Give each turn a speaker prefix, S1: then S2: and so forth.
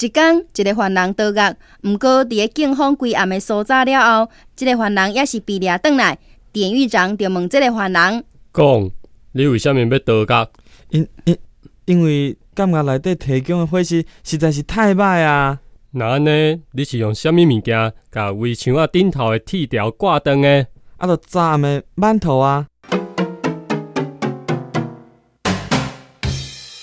S1: 一天，一个犯人倒狱，毋过伫警方归案的搜查了后，即、个犯人也是被抓倒来。典狱长就问即个犯人：“
S2: 讲，你为虾米要倒狱？”
S3: 因因因为监狱内底提供的伙食实在是太歹啊！
S2: 那安尼，你是用虾米物件甲围墙啊顶头的铁条挂断的？
S3: 啊，着炸的馒头啊！